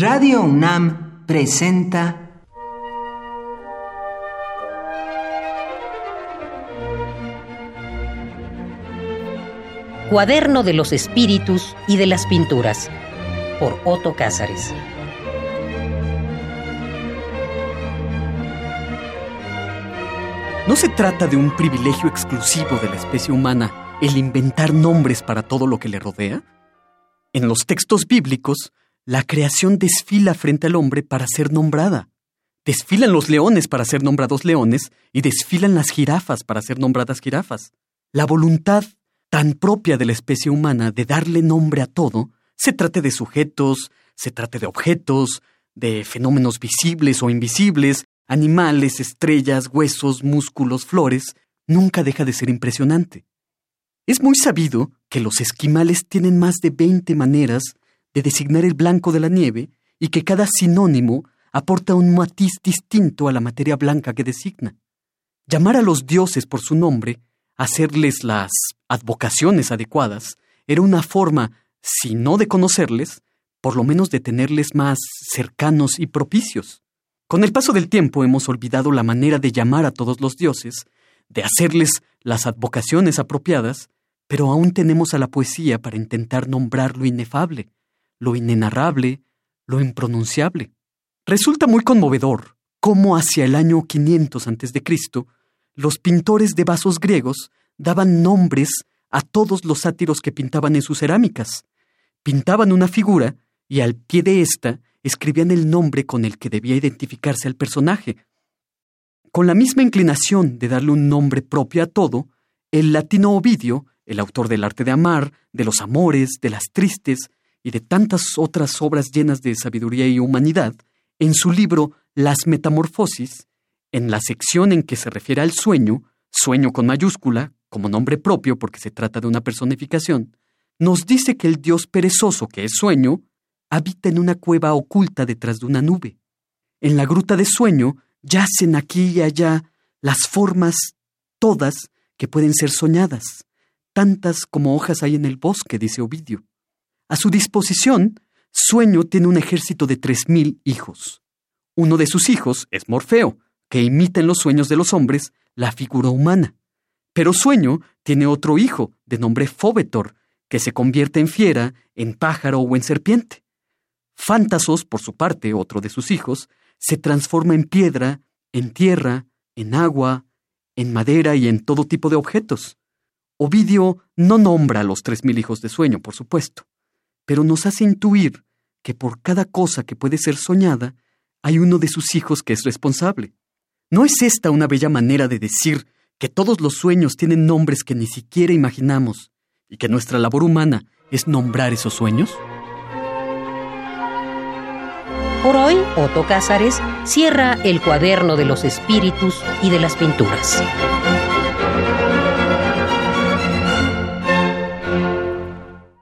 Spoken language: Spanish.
Radio UNAM presenta Cuaderno de los Espíritus y de las Pinturas por Otto Cázares. No se trata de un privilegio exclusivo de la especie humana el inventar nombres para todo lo que le rodea. En los textos bíblicos, la creación desfila frente al hombre para ser nombrada. Desfilan los leones para ser nombrados leones y desfilan las jirafas para ser nombradas jirafas. La voluntad tan propia de la especie humana de darle nombre a todo, se trate de sujetos, se trate de objetos, de fenómenos visibles o invisibles, animales, estrellas, huesos, músculos, flores, nunca deja de ser impresionante. Es muy sabido que los esquimales tienen más de 20 maneras de designar el blanco de la nieve y que cada sinónimo aporta un matiz distinto a la materia blanca que designa. Llamar a los dioses por su nombre, hacerles las advocaciones adecuadas, era una forma, si no de conocerles, por lo menos de tenerles más cercanos y propicios. Con el paso del tiempo hemos olvidado la manera de llamar a todos los dioses, de hacerles las advocaciones apropiadas, pero aún tenemos a la poesía para intentar nombrar lo inefable, lo inenarrable, lo impronunciable. Resulta muy conmovedor cómo hacia el año 500 a.C., los pintores de vasos griegos daban nombres a todos los sátiros que pintaban en sus cerámicas. Pintaban una figura y al pie de ésta escribían el nombre con el que debía identificarse al personaje. Con la misma inclinación de darle un nombre propio a todo, el latino Ovidio, el autor del arte de amar, de los amores, de las tristes y de tantas otras obras llenas de sabiduría y humanidad, en su libro Las Metamorfosis, en la sección en que se refiere al sueño, sueño con mayúscula, como nombre propio porque se trata de una personificación, nos dice que el dios perezoso que es sueño habita en una cueva oculta detrás de una nube. En la gruta de sueño yacen aquí y allá las formas todas que pueden ser soñadas, tantas como hojas hay en el bosque, dice Ovidio. A su disposición, Sueño tiene un ejército de tres mil hijos. Uno de sus hijos es Morfeo, que imita en los sueños de los hombres la figura humana. Pero Sueño tiene otro hijo, de nombre Fóbetor, que se convierte en fiera, en pájaro o en serpiente. Fántasos, por su parte, otro de sus hijos, se transforma en piedra, en tierra, en agua, en madera y en todo tipo de objetos. Ovidio no nombra a los tres mil hijos de sueño, por supuesto, pero nos hace intuir que por cada cosa que puede ser soñada, hay uno de sus hijos que es responsable. ¿No es esta una bella manera de decir que todos los sueños tienen nombres que ni siquiera imaginamos y que nuestra labor humana es nombrar esos sueños? Por hoy, Otto Cázares cierra el cuaderno de los espíritus y de las pinturas.